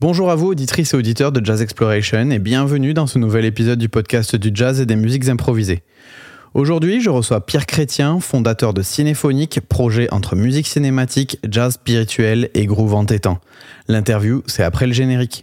Bonjour à vous, auditrices et auditeurs de Jazz Exploration, et bienvenue dans ce nouvel épisode du podcast du jazz et des musiques improvisées. Aujourd'hui, je reçois Pierre Chrétien, fondateur de Cinéphonique, projet entre musique cinématique, jazz spirituel et groove entêtant. L'interview, c'est après le générique.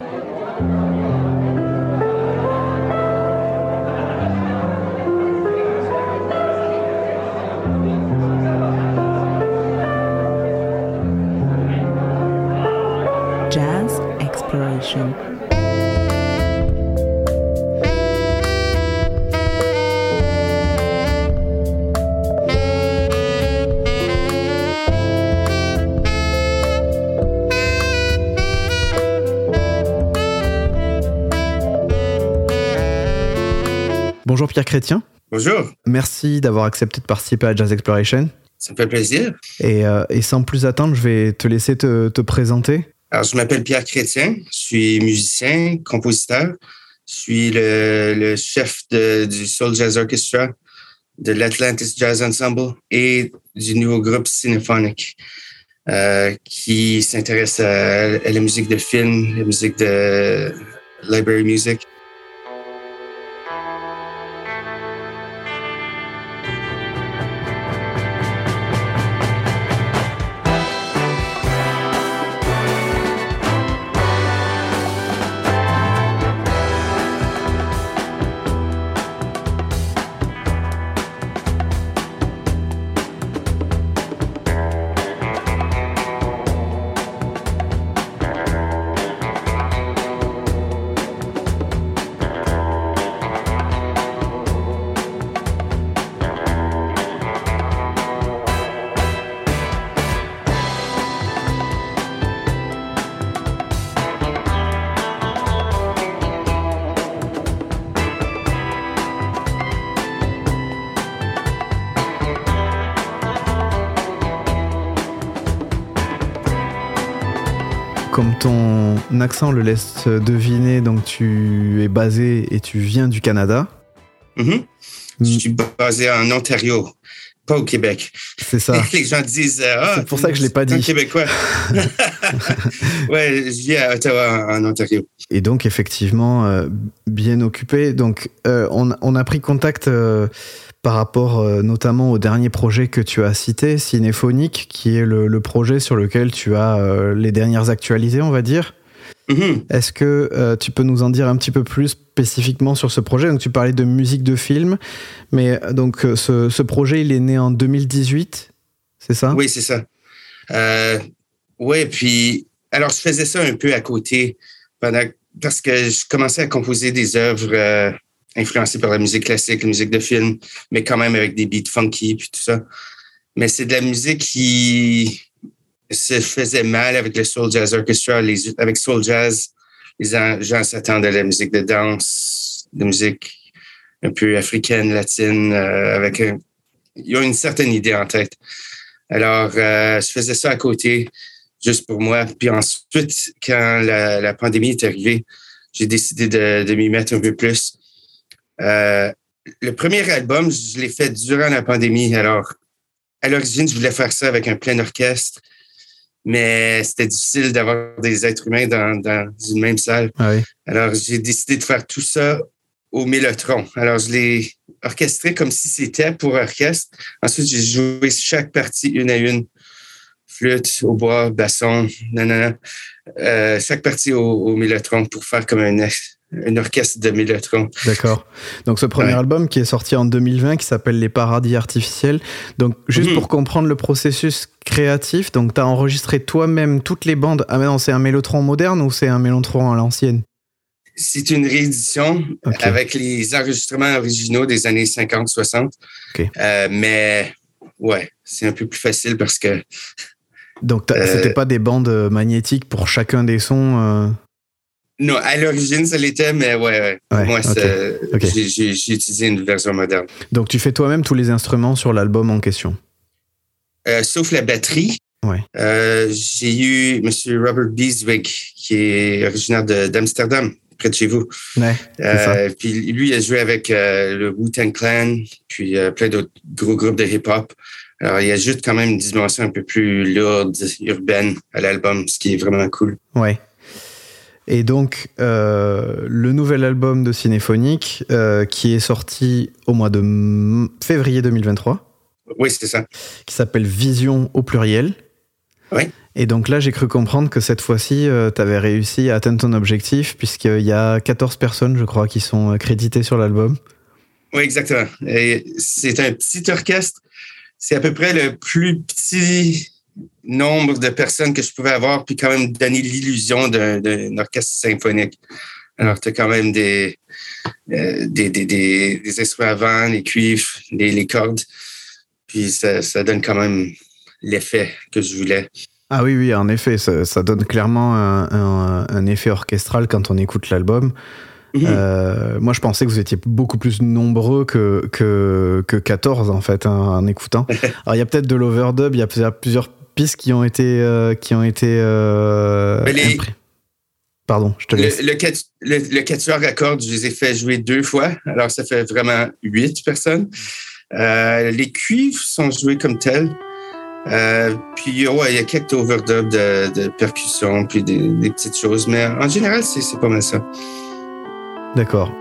Bonjour Pierre Chrétien. Bonjour, Merci d'avoir accepté de participer à Jazz Exploration. ça me fait plaisir. Et, euh, et sans plus attendre, je vais te laisser te, te présenter. Alors, je m'appelle Pierre Chrétien, je suis musicien, compositeur, je suis le, chef du Soul Jazz Orchestra, de l'Atlantis Jazz Ensemble et du nouveau groupe Cinephonic euh, qui s'intéresse à la musique de film, la musique de library music. Comme ton accent le laisse deviner, donc tu es basé et tu viens du Canada. Mhm. Je suis basé en Ontario, pas au Québec. C'est ça. Les gens disent euh, ah, C'est pour ça que je l'ai pas dit. Québécois. ouais, je vis à Ottawa, en Ontario. Et donc, effectivement, euh, bien occupé. Donc, euh, on, on a pris contact euh, par rapport euh, notamment au dernier projet que tu as cité, Cinéphonique, qui est le, le projet sur lequel tu as euh, les dernières actualités, on va dire. Mhm. Est-ce que euh, tu peux nous en dire un petit peu plus spécifiquement sur ce projet? Donc, tu parlais de musique de film, mais donc ce, ce projet, il est né en 2018, c'est ça? Oui, c'est ça. Oui, puis alors je faisais ça un peu à côté pendant parce que je commençais à composer des œuvres influencées par la musique classique, la musique de film, mais quand même avec des beats funky puis tout ça. Mais c'est de la musique qui se faisait mal avec le Soul Jazz Orchestra. Avec Soul Jazz, les gens s'attendent à la musique de danse, de musique un peu africaine, latine, euh, avec un, ils ont une certaine idée en tête. Alors, euh, je faisais ça à côté, juste pour moi. Puis ensuite, quand la, pandémie est arrivée, j'ai décidé de m'y mettre un peu plus. Euh, le premier album, je l'ai fait durant la pandémie. Alors, à l'origine, je voulais faire ça avec un plein orchestre, mais c'était difficile d'avoir des êtres humains dans, dans une même salle. Ah oui. Alors, j'ai décidé de faire tout ça au mélotron. Alors, je l'ai orchestré comme si c'était pour orchestre. Ensuite, j'ai joué chaque partie une à une. Flûte, au bois, basson, nanana. Euh, chaque partie au, au mélotron pour faire comme un, un orchestre de mélotron. D'accord. Donc ce premier Ouais. album qui est sorti en 2020 qui s'appelle Les Paradis Artificiels. Donc juste Mhm. pour comprendre le processus créatif, donc tu as enregistré toi-même toutes les bandes. Ah mais non, c'est un mélotron moderne ou c'est un mélotron à l'ancienne? C'est une réédition avec les enregistrements originaux des années 50-60. Ok. Euh, mais ouais, c'est un peu plus facile parce que Donc Euh, c'était pas des bandes euh, magnétiques pour chacun des sons euh, non, à l'origine, ça l'était, mais ouais, ouais. Moi, j'ai- utilisé une version moderne. Donc tu fais toi-même tous les instruments sur l'album en question? Euh, sauf la batterie. Ouais. Euh, j'ai eu M. Robert Beeswig, qui est originaire d'Amsterdam, près de chez vous. Ouais. Euh, puis lui, il a joué avec le Wu-Tang Clan, puis plein d'autres gros groupes de hip-hop. Alors, il ajoute quand même une dimension un peu plus lourde, urbaine à l'album, ce qui est vraiment cool. Ouais. Et donc, euh, le nouvel album de Cinéphonique, euh, qui est sorti au mois de février 2023, Oui, c'est ça. qui s'appelle Vision au pluriel. Oui. Et donc là, j'ai cru comprendre que cette fois-ci, tu avais réussi à atteindre ton objectif, puisqu'il y a 14 personnes, je crois, qui sont euh, créditées sur l'album. Oui, exactement. C'est un petit orchestre. C'est à peu près le plus petit nombre de personnes que je pouvais avoir, puis quand même donner l'illusion d'un orchestre symphonique. Alors, tu as quand même des, euh, des, des, des, des instruments à vent, les cuivres, les, les cordes. Puis ça, ça donne quand même l'effet que je voulais. Ah oui, oui, en effet, ça, ça donne clairement un, un- un effet orchestral quand on écoute l'album. Euh, moi, je pensais que vous étiez beaucoup plus nombreux que, que, que 14, en fait, hein, en écoutant. Alors, il y a peut-être de l'overdub, il y a plusieurs pistes qui ont été... euh, qui ont été euh, les- Pardon, je te laisse. Le, le, le, le quatuor à cordes, je les ai fait jouer deux fois. Alors, ça fait vraiment huit personnes. Euh, les cuivres sont joués comme tels. Euh, puis, ouais, il y a quelques overdubs de, de percussion, puis des, des petites choses. Mais en général, c'est pas mal ça. D'accord.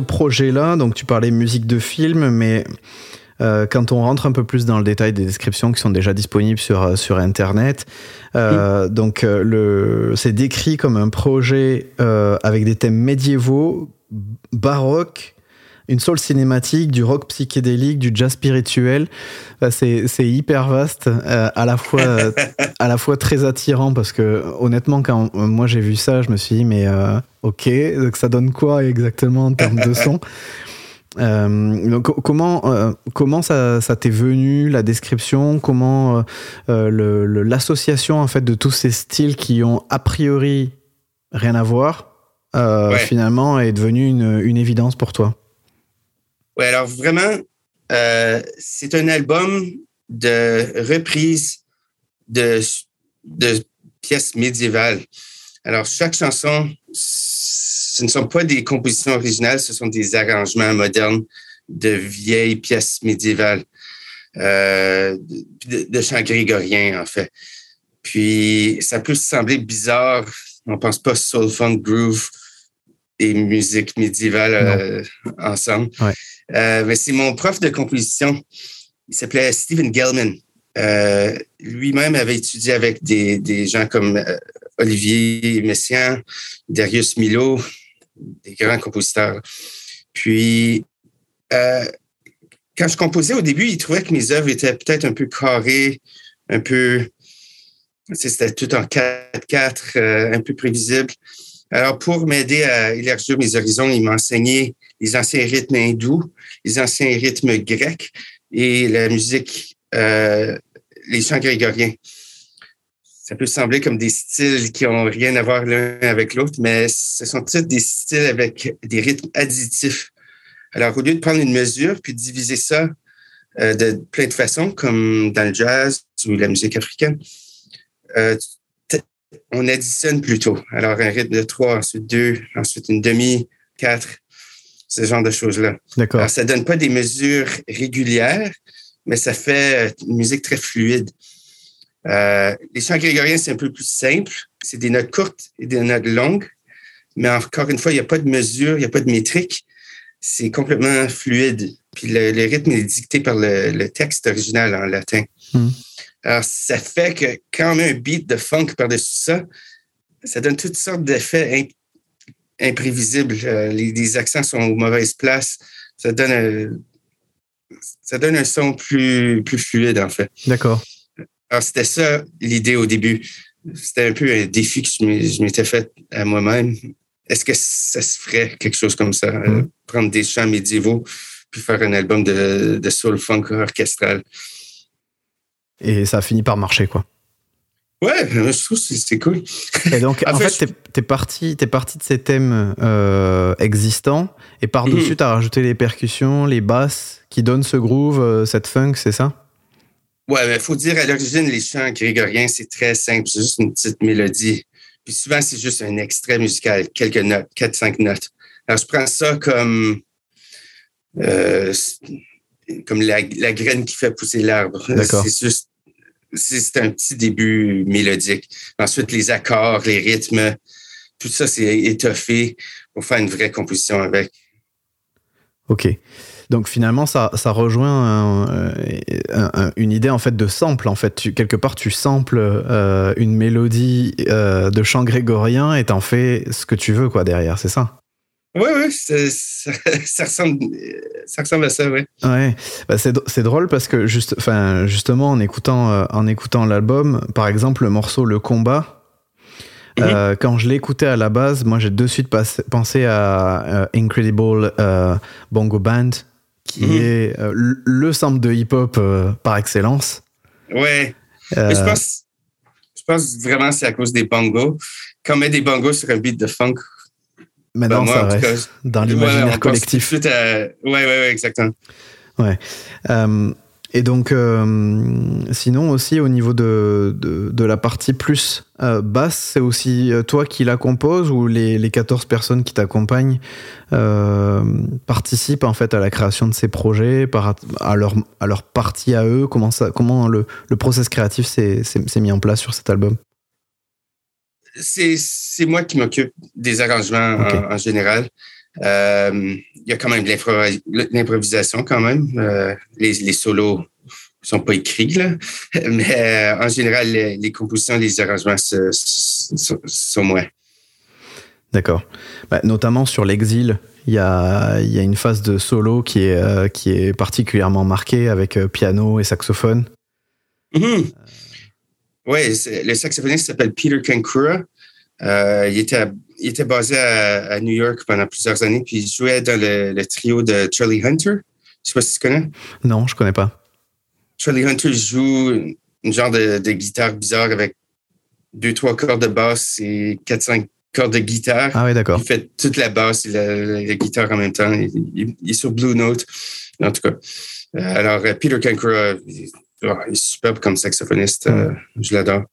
Ce projet-là, donc tu parlais musique de film, mais euh, quand on rentre un peu plus dans le détail des descriptions qui sont déjà disponibles sur, euh, sur Internet, euh, donc le, c'est décrit comme un projet avec des thèmes médiévaux, baroques, une soul cinématique, du rock psychédélique, du jazz spirituel. Euh, C'est, hyper vaste, euh, à la fois à la fois très attirant parce que honnêtement quand euh, moi j'ai vu ça, je me suis dit mais euh, ok, donc ça donne quoi exactement en termes de son? Euh, donc, co- comment euh, comment ça, ça t'est venu la description? Comment euh, l'association en fait de tous ces styles qui ont a priori rien à voir Ouais. finalement est devenu une, une évidence pour toi? Oui, alors vraiment, euh, c'est un album de reprise de, pièces médiévales. Alors, chaque chanson, ce ne sont pas des compositions originales, ce sont des arrangements modernes de vieilles pièces médiévales, euh, de, de chants grégoriens, en fait. Puis, ça peut sembler bizarre, on pense pas soul, funk, groove et musique médiévale euh, ensemble. Ouais. Euh, mais c'est mon prof de composition. Il s'appelait Stephen Gelman. Euh, Lui-même avait étudié avec des, des gens comme Olivier Messiaen, Darius Milo, des grands compositeurs. Puis, quand je composais au début, il trouvait que mes œuvres étaient peut-être un peu carrées, un peu. C'était tout en 4-4, euh, un peu prévisible. Alors, pour m'aider à élargir mes horizons, il m'a enseigné les anciens rythmes hindous, les anciens rythmes grecs et la musique, euh, les chants grégoriens. Ça peut sembler comme des styles qui ont rien à voir l'un avec l'autre, mais ce sont tous des styles avec des rythmes additifs. Alors, au lieu de prendre une mesure puis de diviser ça euh, de plein de façons, comme dans le jazz ou la musique africaine, euh, on additionne plutôt. Alors, un rythme de trois, ensuite deux, ensuite une demi, quatre, ce genre de choses-là. d'accord Alors, ça donne pas des mesures régulières, mais ça fait une musique très fluide. Euh, les chants grégoriens, c'est un peu plus simple. C'est des notes courtes et des notes longues. Mais encore une fois, il n'y a pas de mesure, il n'y a pas de métrique. C'est complètement fluide. puis le, le rythme est dicté par le, le texte original en latin. Hmm. Alors, ça fait que quand on met un beat de funk par-dessus ça, ça donne toutes sortes d'effets imp- imprévisibles. Euh, les, les accents sont aux mauvaises places. Ça donne un, ça donne un son plus, plus fluide, en fait. D'accord. Alors, c'était ça l'idée au début. C'était un peu un défi que je m'étais fait à moi-même. Est-ce que ça se ferait quelque chose comme ça? euh, Mhm. prendre des chants médiévaux puis faire un album de, de soul funk orchestral? Et ça a fini par marcher, quoi. Ouais, je trouve que c'est cool. Et donc, En fait, t'es parti, t'es parti de ces thèmes euh, existants, et par-dessus, Mhm. t'as rajouté les percussions, les basses, qui donnent ce groove, euh, cette funk, c'est ça? Ouais, mais il faut dire, à l'origine, les chants grégoriens, c'est très simple. C'est juste une petite mélodie. Puis souvent, c'est juste un extrait musical, quelques notes, quatre, cinq notes. Alors, je prends ça comme, euh, comme la, la graine qui fait pousser l'arbre. D'accord. C'est juste, c'est un petit début mélodique. Ensuite, les accords, les rythmes, tout ça, c'est étoffé pour faire une vraie composition avec. Ok. Donc finalement, ça, ça rejoint un- un- un- une idée en fait de sample. En fait, quelque part, tu samples euh, une mélodie euh, de chant grégorien et t'en fais ce que tu veux quoi derrière. C'est ça? Oui, oui, ça, ressemble, ça ressemble à ça, oui. Ouais, bah c'est, drôle parce que juste, enfin, justement en écoutant, euh, en écoutant l'album, par exemple le morceau Le Combat, Mhm. euh, quand je écouté à la base, moi j'ai de suite pensé à euh, Incredible Bongo Band, qui Mhm. est le- le sample de hip-hop par excellence. Ouais. Mais je pense, je pense vraiment c'est à cause des bongos. Quand on met des bongos sur un beat de funk, maintenant ben, moi, ça reste cas, dans ouais, l'imaginaire pense collectif. tout à- Ouais, ouais, ouais, exactement. Euh, et donc, euh, sinon aussi au niveau de, de, de la partie plus euh, basse, c'est aussi euh, toi qui la compose ou les, les 14 personnes qui t'accompagnent euh, participent en fait à la création de ces projets, par, à, leur, à leur partie à eux? Comment, ça, comment le, le process créatif s'est mis en place sur cet album? C'est, moi qui m'occupe des arrangements en, en général. Euh, Il y a quand même de l'impro- l'improvisation quand même. Euh, les, les solos sont pas écrits, là. Mais euh, en général, les, les compositions, les arrangements sont, moi. D'accord. Bah, notamment sur l'exil, il y a, il y a une phase de solo qui est, qui est particulièrement marquée avec piano et saxophone. Mhm. Oui, le saxophoniste s'appelle Peter Kankura. Euh, il, était à- il était basé à, à New York pendant plusieurs années, puis il jouait dans le, le trio de Charlie Hunter. Je sais pas si tu connais. Non, je connais pas. Charlie Hunter joue une, genre de, de guitare bizarre avec deux, trois cordes de basse et quatre, cinq cordes de guitare. Ah oui, d'accord. Il fait toute la basse et la, la- la guitare en même temps. Il, il- il est sur Blue Note, en tout cas. Euh, alors, euh, Peter Kankura, il, oh, il est superbe comme saxophoniste. Euh, je l'adore.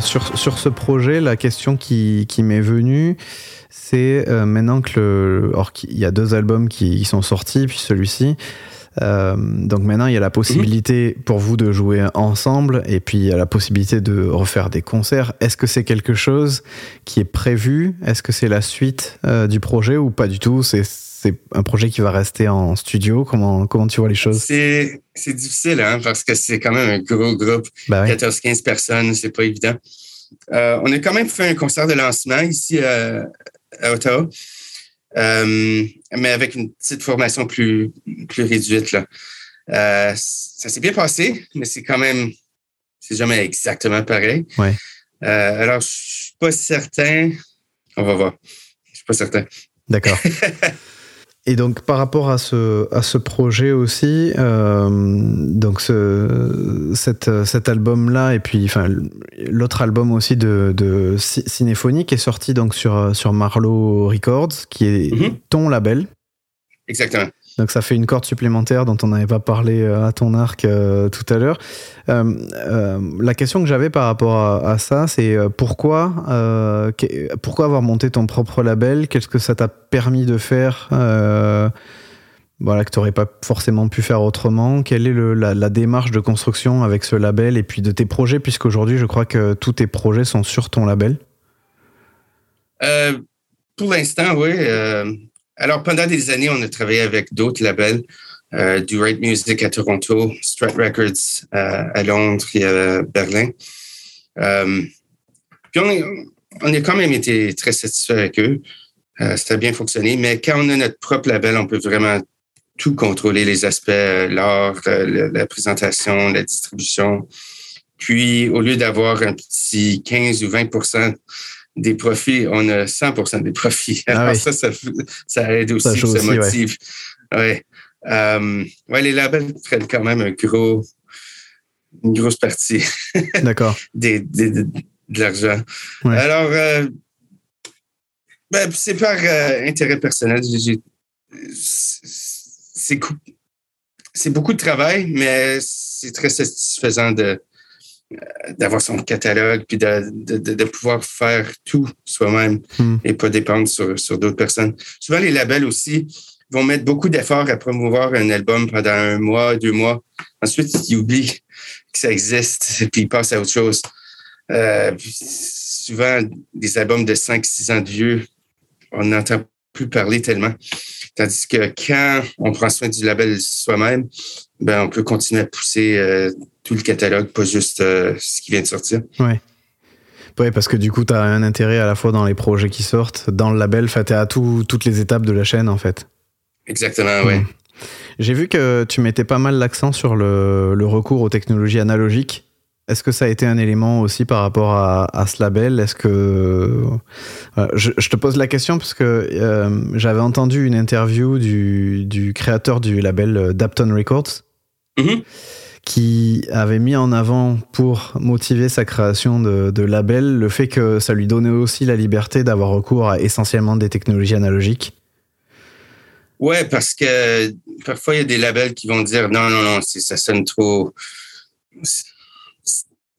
Sur, sur ce projet, la question qui, qui m'est venue, c'est euh, maintenant que le. Or, qu'il y a deux albums qui, sont sortis, puis celui-ci. Euh, donc maintenant, il y a la possibilité pour vous de jouer ensemble et puis il y a la possibilité de refaire des concerts. Est-ce que c'est quelque chose qui est prévu? Est-ce que c'est la suite euh, du projet ou pas du tout? C'est un projet qui va rester en studio Comment, comment tu vois les choses? C'est, difficile, hein, parce que c'est quand même un gros groupe, Bah ouais. 14-15 personnes, c'est pas évident. Euh, on a quand même fait un concert de lancement ici à, à Ottawa, euh, mais avec une petite formation plus, plus réduite. Là. Euh, ça s'est bien passé, mais c'est quand même, c'est jamais exactement pareil. Ouais. Euh, alors, je suis pas certain. On va voir. Je suis pas certain. D'accord. Et donc par rapport à ce, à ce projet aussi, euh, donc ce, cette, cet album-là et puis enfin l'autre album aussi de, de Ci- Cinéphonie qui est sorti donc sur, sur Marlowe Records, qui est Mhm. ton label. Exactement. Donc ça fait une corde supplémentaire dont on n'avait pas parlé euh, à ton arc euh, tout à l'heure. Euh, la question que j'avais par rapport à, ça, c'est pourquoi, pourquoi avoir monté ton propre label? Qu'est-ce que ça t'a permis de faire? Voilà, que tu n'aurais pas forcément pu faire autrement Quelle est la, la démarche de construction avec ce label et puis de tes projets, puisqu'aujourd'hui, je crois que tous tes projets sont sur ton label pour l'instant, oui. Alors, pendant des années, on a travaillé avec d'autres labels, euh, du Right Music à Toronto, Strat Records euh, à Londres et à Berlin. Euh, puis, on, est- on a quand même été très satisfaits avec eux. Euh, ça a bien fonctionné. Mais quand on a notre propre label, on peut vraiment tout contrôler, les aspects, l'art, la, la présentation, la distribution. Puis, au lieu d'avoir un petit 15 ou 20 des profits, on a 100% des profits. Ah Alors oui. ça, ça, ça aide aussi, Ça aussi, motive. Ouais. Euh, ouais, les labels prennent quand même un gros, une grosse partie D'accord. des, des- de, de l'argent. Ouais. Alors, euh, ben, c'est par euh, intérêt personnel. C'est c'est beaucoup de travail, mais c'est très satisfaisant de d'avoir son catalogue puis de, de, de- pouvoir faire tout soi-même Hmm. et pas dépendre sur, sur d'autres personnes. Souvent, les labels aussi vont mettre beaucoup d'efforts à promouvoir un album pendant un mois, deux mois. Ensuite, ils oublient que ça existe et puis ils passent à autre chose. Euh, souvent, des albums de 5-6 ans de vieux, on n'entend plus parler tellement. Tandis que quand on prend soin du label soi-même, ben, on peut continuer à pousser euh, tout le catalogue, pas juste euh, ce qui vient de sortir. Oui, parce que du coup, tu as un intérêt à la fois dans les projets qui sortent, dans le label, enfin, tu à tout, toutes les étapes de la chaîne en fait. Exactement, oui. Mm. J'ai vu que tu mettais pas mal l'accent sur le, le recours aux technologies analogiques. Est-ce que ça a été un élément aussi par rapport à, à ce label? Est-ce que Voilà, je, je te pose la question parce que euh, j'avais entendu une interview du, du créateur du label euh, Dapton Records Mhm. qui avait mis en avant pour motiver sa création de, de label le fait que ça lui donnait aussi la liberté d'avoir recours à essentiellement des technologies analogiques. Ouais, parce que parfois, il y a des labels qui vont dire non, non, non, ça sonne trop.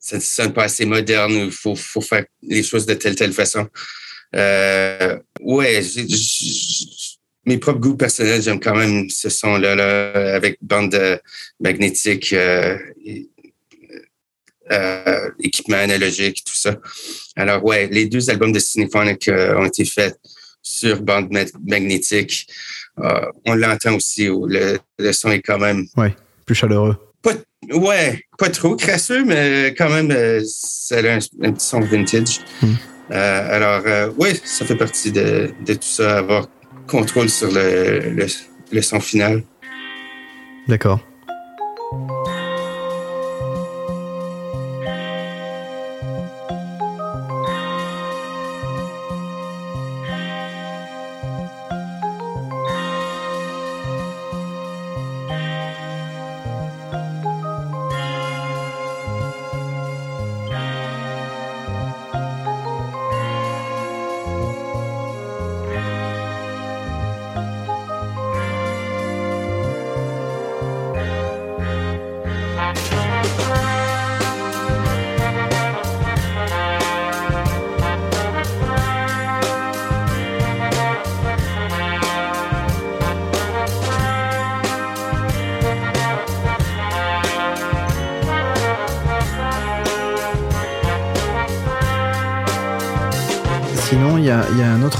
Ça ne sonne pas assez moderne, il faut, faut faire les choses de telle, telle façon. Euh, ouais, mes propres goûts personnels, j'aime quand même ce son-là, là, avec bande magnétique, euh, euh, équipement analogique, tout ça. Alors, ouais, les deux albums de Cinephonic euh, ont été faits sur bande ma- magnétique. Euh, on l'entend aussi. Le, le son est quand même. Plus chaleureux. Ouais, pas trop crasseux, mais quand même, euh, ça a un, un petit son vintage. Mm. Euh, alors, euh, oui, ça fait partie de, de tout ça, avoir contrôle sur le, le, le son final. D'accord.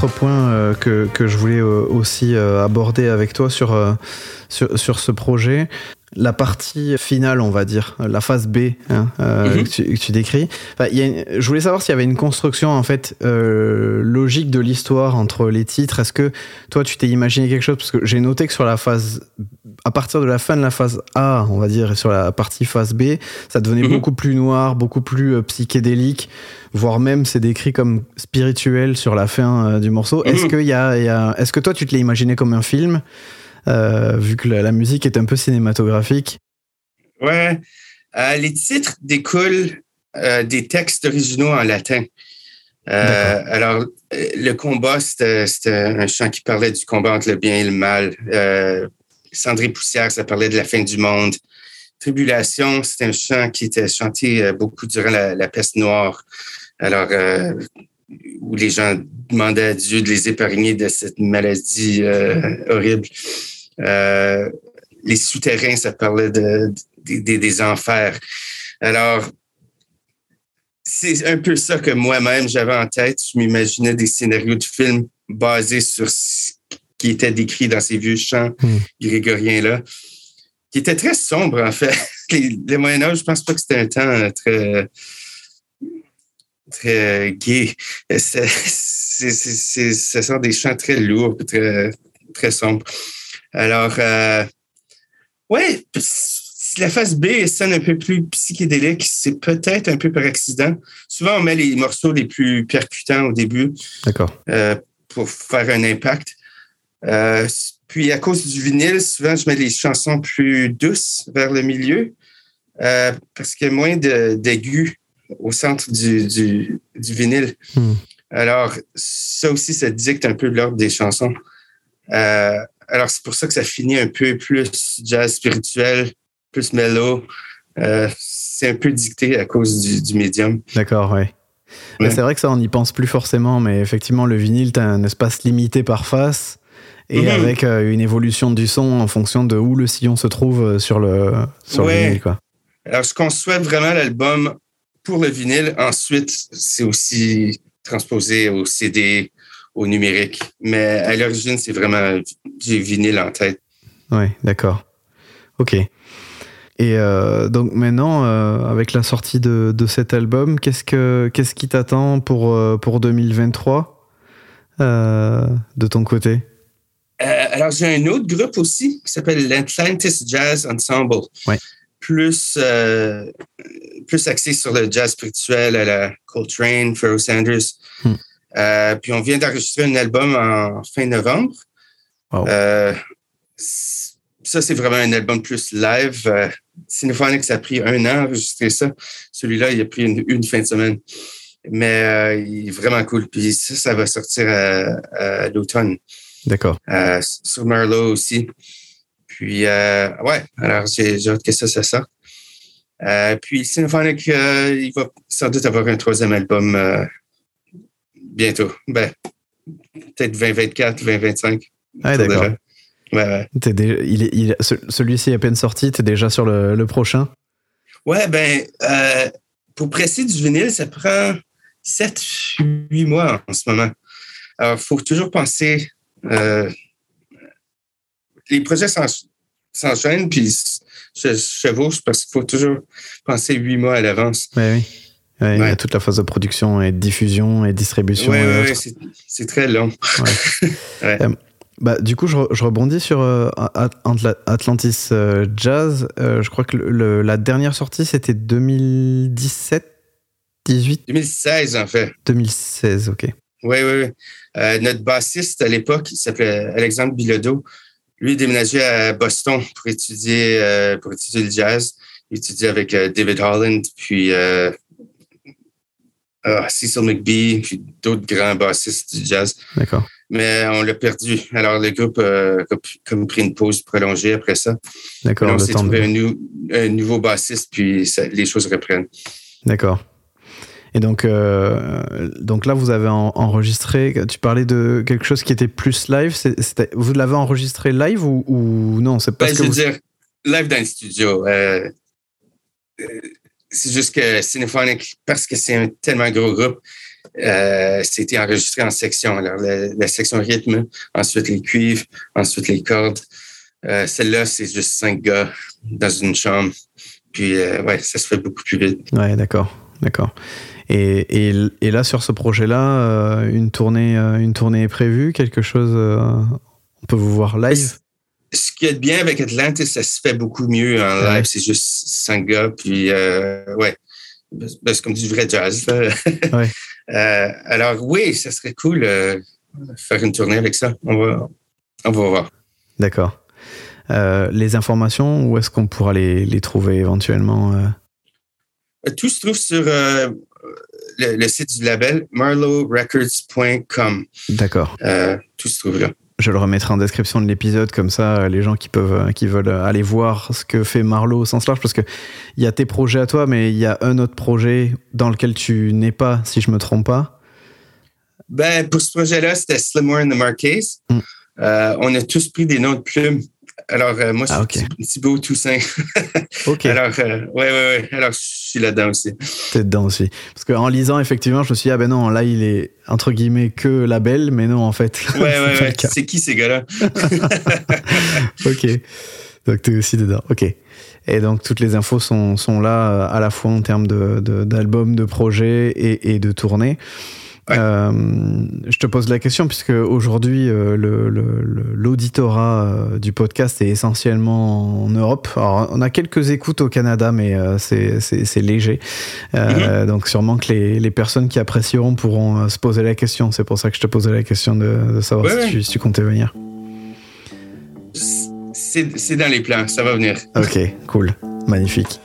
Autre point euh, que, je voulais euh, aussi euh, aborder avec toi sur ce projet. La partie finale, on va dire, la phase B hein, euh, Mhm. que, tu, que tu décris. Enfin, y a une- je voulais savoir s'il y avait une construction en fait euh, logique de l'histoire entre les titres. Est-ce que toi, tu t'es imaginé quelque chose? Parce que j'ai noté que sur la phase, à partir de la fin de la phase A, on va dire, et sur la partie phase B, ça devenait Mhm. beaucoup plus noir, beaucoup plus euh, psychédélique, voire même c'est décrit comme spirituel sur la fin euh, du morceau. Est-ce Mhm. que y a, y a- est-ce que toi tu te l'as imaginé comme un film, vu que la, la musique est un peu cinématographique Ouais. Euh, les titres découlent euh, des textes originaux en latin. Euh, alors, euh, le combat, c'était un chant qui parlait du combat entre le bien et le mal. Euh, Cendrée poussière, ça parlait de la fin du monde. Tribulation, c'était un chant qui était chanté euh, beaucoup durant la, la peste noire. Alors, euh, où les gens demandaient à Dieu de les épargner de cette maladie euh, horrible. Euh, les souterrains, ça parlait de, des- des- des enfers. Alors, c'est un peu ça que moi-même j'avais en tête. Je m'imaginais des scénarios de films basés sur ce qui était décrit dans ces vieux chants Hmm. grégoriens-là, qui étaient très sombres, en fait. Les- le Moyen-Âge, je pense pas que c'était un temps euh, très très gai. C'est, c'est- ce sont des chants très lourds, très, très sombres. Alors, euh, ouais, si la phase B sonne un peu plus psychédélique, c'est peut-être un peu par accident. Souvent, on met les morceaux les plus percutants au début D'accord. euh, pour faire un impact. Euh, puis, à cause du vinyle, souvent, je mets les chansons plus douces vers le milieu euh, parce qu'il y a moins de- d'aigus au centre du, du, du vinyle. Hmm. Alors, ça aussi, ça dicte un peu l'ordre des chansons. Euh, alors, c'est pour ça que ça finit un peu plus jazz spirituel, plus mellow. Euh, c'est un peu dicté à cause du, du médium. D'accord, ouais. Mais Ouais. c'est vrai que ça, on n'y pense plus forcément, mais effectivement, le vinyle, tu as un espace limité par face et Mhm. avec euh, une évolution du son en fonction de où le sillon se trouve euh, sur le, sur Ouais. le vinyle. Quoi. Alors, je conçois vraiment l'album pour le vinyle. Ensuite, c'est aussi transposé au CD, au numérique. Mais à l'origine, c'est vraiment du vinyle en tête. Ouais, d'accord. Ok. Et euh, donc maintenant, euh, avec la sortie de, de cet album, qu'est-ce, que, qu'est-ce qui t'attend pour, euh, pour 2023 euh, de ton côté? Alors, j'ai un autre groupe aussi qui s'appelle l'Atlantis Jazz Ensemble. Ouais. Plus, plus axé sur le jazz spirituel à la Coltrane, Pharoah Sanders. Hmm. Euh, puis on vient d'enregistrer un album en fin novembre. Euh, ça, c'est vraiment un album plus live. Euh, Cinephonics a pris un an à enregistrer ça. Celui-là, il a pris une, une fin de semaine. Mais euh, il est vraiment cool. Puis ça, ça va sortir à, à l'automne D'accord. sur Merlot aussi. Puis, ouais, alors j'ai hâte que ça, ça sorte. Puis, euh, il va sans doute avoir un troisième album bientôt. Ben, peut-être 2024, 2025. Ah, d'accord. Ouais, ouais. Déjà- il celui-ci est à peine sorti, t'es déjà sur le, le prochain? Ouais, ben, euh, pour presser du vinyle, ça prend 7, 8 mois en ce moment. Alors, il faut toujours penser. euh, les projets s'en- s'enchaînent, puis je chevauche parce qu'il faut toujours penser 8 mois à l'avance. Ouais, oui. Ouais, Il y a Ouais. toute la phase de production et de diffusion et distribution. Oui, autres. oui, c'est- très long. Bah, du coup, je, re- je rebondis sur euh, At- Atla- Atlantis euh, Jazz. Euh, je crois que le- le- la dernière sortie, c'était 2017 18 2016, en fait. 2016, ok. Oui, oui, oui. Euh, notre bassiste à l'époque, il s'appelait Alexandre Bilodeau. Lui, il déménageait à Boston pour étudier, euh, pour étudier le jazz. Il étudiait avec euh, David Holland, puis euh, ah, Cecil McBee, puis d'autres grands bassistes du jazz. D'accord. Mais on l'a perdu. Alors, le groupe euh, a comme pris une pause prolongée après ça. D'accord. on s'est de- trouvé un, nou- un nouveau bassiste, puis ça- les choses reprennent. D'accord. Et donc, euh, donc là, vous avez en- enregistré. Tu parlais de quelque chose qui était plus live. vous l'avez enregistré live ou, ou non C'est parce Ben, que je veux dire, live dans le studio. euh, c'est juste que Cinephonic, parce que c'est un tellement gros groupe, euh, c'était enregistré en sections. Alors, la, section rythme, ensuite les cuivres, ensuite les cordes. Euh, celle-là, c'est juste cinq gars dans une chambre. Puis, euh, ouais, ça se fait beaucoup plus vite. Ouais, d'accord, d'accord. Et, et, et, là, sur ce projet-là, une tournée, une tournée est prévue, quelque chose. on peut vous voir live? Ce qui est bien avec Atlantis, ça se fait beaucoup mieux en live. C'est juste cinq gars, puis ouais, c'est comme du vrai jazz. Ouais. Euh, alors oui, ça serait cool euh, faire une tournée avec ça. On va, on va voir. D'accord. Euh, les informations, où est-ce qu'on pourra les, les, trouver éventuellement Tout se trouve sur le, site du label marlowrecords.com. D'accord. tout se trouve là. Je le remettrai en description de l'épisode, comme ça, les gens qui peuvent, qui veulent aller voir ce que fait Marlowe au sens large, parce que il y a tes projets à toi, mais il y a un autre projet dans lequel tu n'es pas, si je me trompe pas. Ben, pour ce projet-là, c'était Slimmer and the Marquise. Mm. Euh, on a tous pris des noms de plumes alors, euh, moi, je ah, suis Thibaut Toussaint. OK. Alors, euh, ouais, ouais, ouais. Alors, je suis là-dedans aussi. T'es dedans aussi. Parce qu'en lisant, effectivement, je me suis dit, ah ben non, là, il est entre guillemets que label, mais non, en fait. Ouais, ouais, ouais. C'est qui ces gars-là? OK. Donc, t'es aussi dedans. OK. Et donc, toutes les infos sont, sont là euh, à la fois en termes d'albums, de, de, projets et, et de tournées. Euh, je te pose la question puisque aujourd'hui euh, l'auditorat euh, du podcast est essentiellement en Europe. Alors, on a quelques écoutes au Canada, mais c'est léger. Mhm. Donc sûrement que les, les, personnes qui apprécieront pourront se poser la question. C'est pour ça que je te posais la question de, savoir si, Tu, si, tu, comptais venir. C'est dans les plans, ça va venir. Ok, cool, magnifique.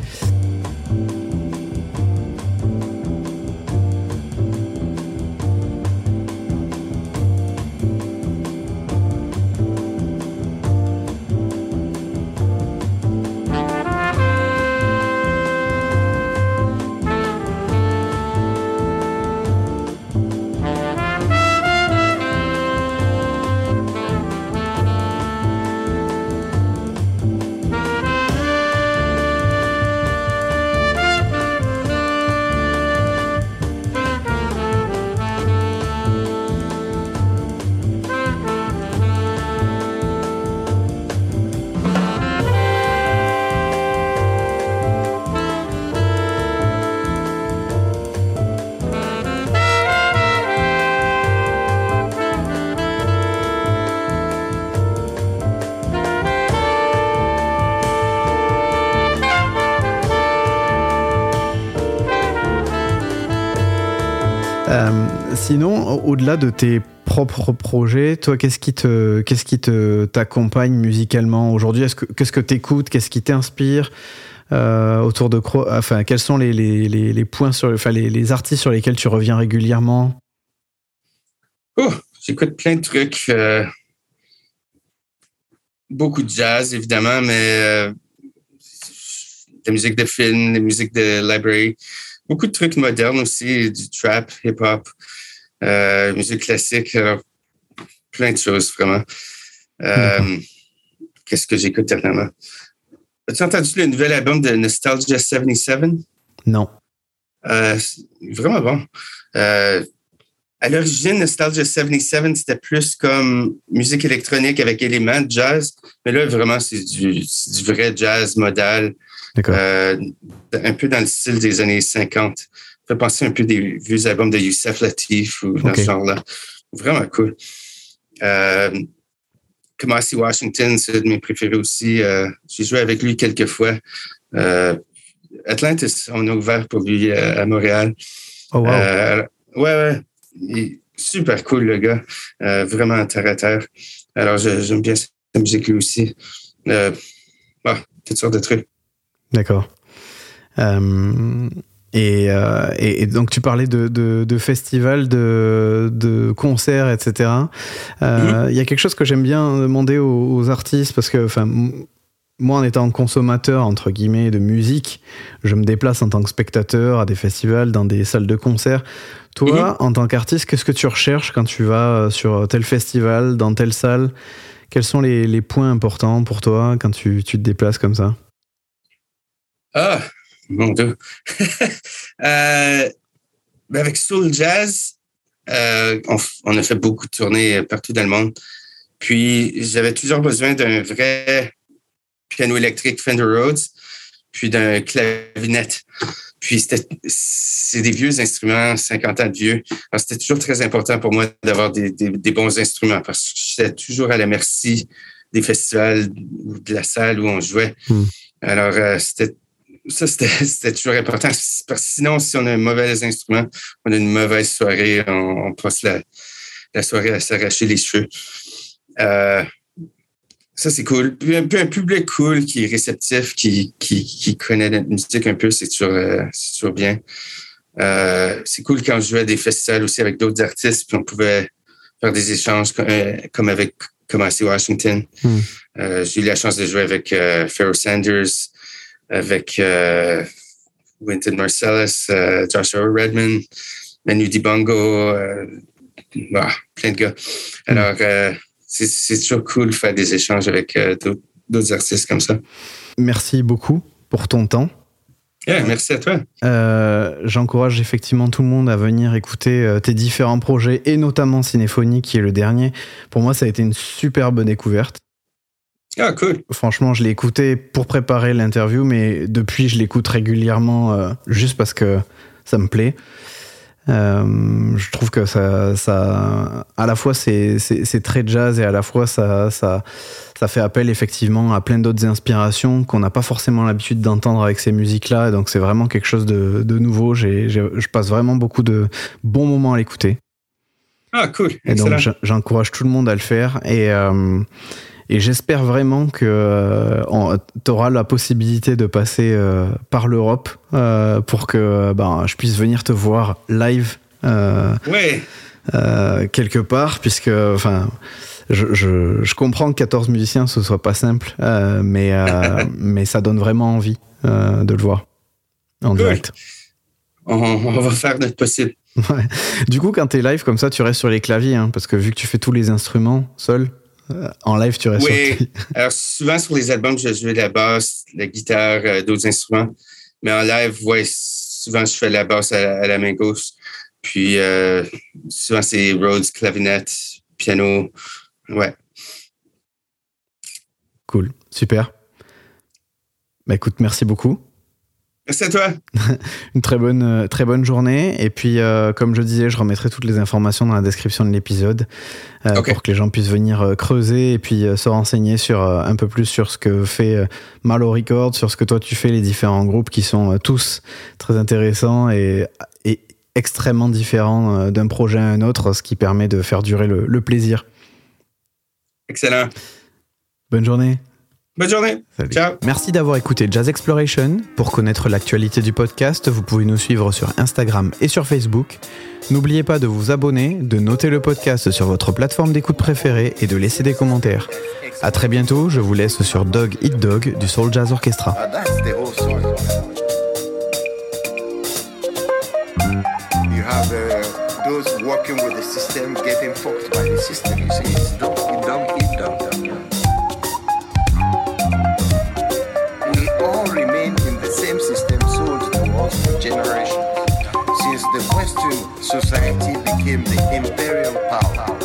Sinon, au-delà de tes propres projets, toi, qu'est-ce qui te, qu'est-ce qui te t'accompagne musicalement aujourd'hui? Est-ce que qu'est-ce que t'écoutes? Qu'est-ce qui t'inspire euh, autour de Enfin, quels sont les, les, les, points sur, enfin, les, les, artistes sur lesquels tu reviens régulièrement? Oh, j'écoute plein de trucs. Euh, beaucoup de jazz, évidemment, mais euh, la musique de film, la musique de library. Beaucoup de trucs modernes aussi, du trap, hip-hop. Euh, musique classique, euh, plein de choses, vraiment. Euh, qu'est-ce que j'écoute dernièrement? As-tu entendu le nouvel album de Nostalgia 77? Non. vraiment bon. à l'origine, Nostalgia 77, c'était plus comme musique électronique avec éléments de jazz. Mais là, vraiment, c'est du, du, vrai jazz modal. Un peu dans le style des années 50 fait penser un peu des vieux albums de Youssef Latif ou dans ce genre-là. Vraiment cool. Euh, Kamasi Washington, c'est de mes préférés aussi. Euh, j'ai joué avec lui quelques fois. Euh, Atlantis, on a ouvert pour lui euh, à, Montréal. Oh, wow. Euh, ouais, ouais. super cool, le gars. vraiment terre à terre. Alors, j'aime bien sa musique lui aussi. Bah, toutes sortes de trucs. D'accord. Euh, et, et, donc tu parlais de, de, de festivals, de, de, concerts, etc. Euh, mhm. Il y a quelque chose que j'aime bien demander aux, artistes parce que, enfin, moi en étant consommateur entre guillemets de musique, je me déplace en tant que spectateur à des festivals, dans des salles de concert. Toi, mhm. en tant qu'artiste, qu'est-ce que tu recherches quand tu vas sur tel festival, dans telle salle? Quels sont les, les points importants pour toi quand tu, tu te déplaces comme ça? Ah, mon Dieu. Euh, ben, avec Soul Jazz, euh, on, on, a fait beaucoup de tournées partout dans le monde. Puis j'avais toujours besoin d'un vrai piano électrique Fender Rhodes, puis d'un clavinette. Puis c'est des vieux instruments, 50 ans de vieux. Alors c'était toujours très important pour moi d'avoir des, des, des, bons instruments parce que j'étais toujours à la merci des festivals ou de la salle où on jouait. Hmm. Alors euh, c'était ça, c'était toujours important. Parce que sinon, si on a un mauvais instrument, on a une mauvaise soirée, on, on passe la, la soirée à s'arracher les cheveux. Euh, ça, c'est cool. Puis un, un public cool qui est réceptif, qui, qui, qui connaît la musique un peu, c'est toujours, euh, toujours bien. Euh, c'est cool quand je jouais à des festivals aussi avec d'autres artistes, puis on pouvait faire des échanges comme, comme avec Kamasi Washington. Hmm. J'ai eu la chance de jouer avec Pharaoh Sanders, avec euh, Wynton Marcellus, Joshua Redman, Manu Dibango, bah, plein de gars. Hmm. Alors, c'est toujours cool de faire des échanges avec euh, d'autres artistes comme ça. Merci beaucoup pour ton temps. merci à toi. Euh, j'encourage effectivement tout le monde à venir écouter euh, tes différents projets et notamment Cinéphonie qui est le dernier. Pour moi, ça a été une superbe découverte. Ah, cool. Franchement, je l'ai écouté pour préparer l'interview, mais depuis, je l'écoute régulièrement juste parce que ça me plaît. Euh, je trouve que ça, ça à la fois c'est, très jazz et à la fois ça, ça, ça fait appel effectivement à plein d'autres inspirations qu'on n'a pas forcément l'habitude d'entendre avec ces musiques-là. Donc c'est vraiment quelque chose de, de nouveau. Je passe vraiment beaucoup de bons moments à l'écouter. Ah cool. Et donc j'encourage tout le monde à le faire et euh, et j'espère vraiment que euh, tu auras la possibilité de passer euh, par l'Europe euh, pour que ben, je puisse venir te voir live ouais. quelque part, puisque enfin, je, je, je, comprends que 14 musiciens ce soit pas simple, mais, mais ça donne vraiment envie de le voir en direct. On, on, va faire notre possible. Ouais. Du coup, quand tu es live comme ça, tu restes sur les claviers, hein, parce que vu que tu fais tous les instruments seul, en live, tu restes Oui. Alors, souvent sur les albums, je joue la basse, la guitare, euh, d'autres instruments. Mais en live, ouais, souvent, je fais la basse à, la main gauche. Puis, euh, souvent, c'est Rhodes, clavinette, piano. Ouais. Cool. Super. Bah, écoute, merci beaucoup. Merci à toi. Une très bonne, euh, très bonne journée. Et puis, euh, comme je disais, je remettrai toutes les informations dans la description de l'épisode euh, pour que les gens puissent venir creuser et puis se renseigner sur un peu plus sur ce que fait Malo Records, sur ce que toi tu fais, les différents groupes qui sont tous très intéressants et, et extrêmement différents d'un projet à un autre, ce qui permet de faire durer le, le plaisir. Excellent. Bonne journée. Bonne journée. Ciao. Merci d'avoir écouté Jazz Exploration. Pour connaître l'actualité du podcast, vous pouvez nous suivre sur Instagram et sur Facebook. N'oubliez pas de vous abonner, de noter le podcast sur votre plateforme d'écoute préférée et de laisser des commentaires. À très bientôt, je vous laisse sur Dog Eat Dog du Soul Jazz Orchestra. You have uh, those working with the system getting fucked by the system, you see? society became the imperial power.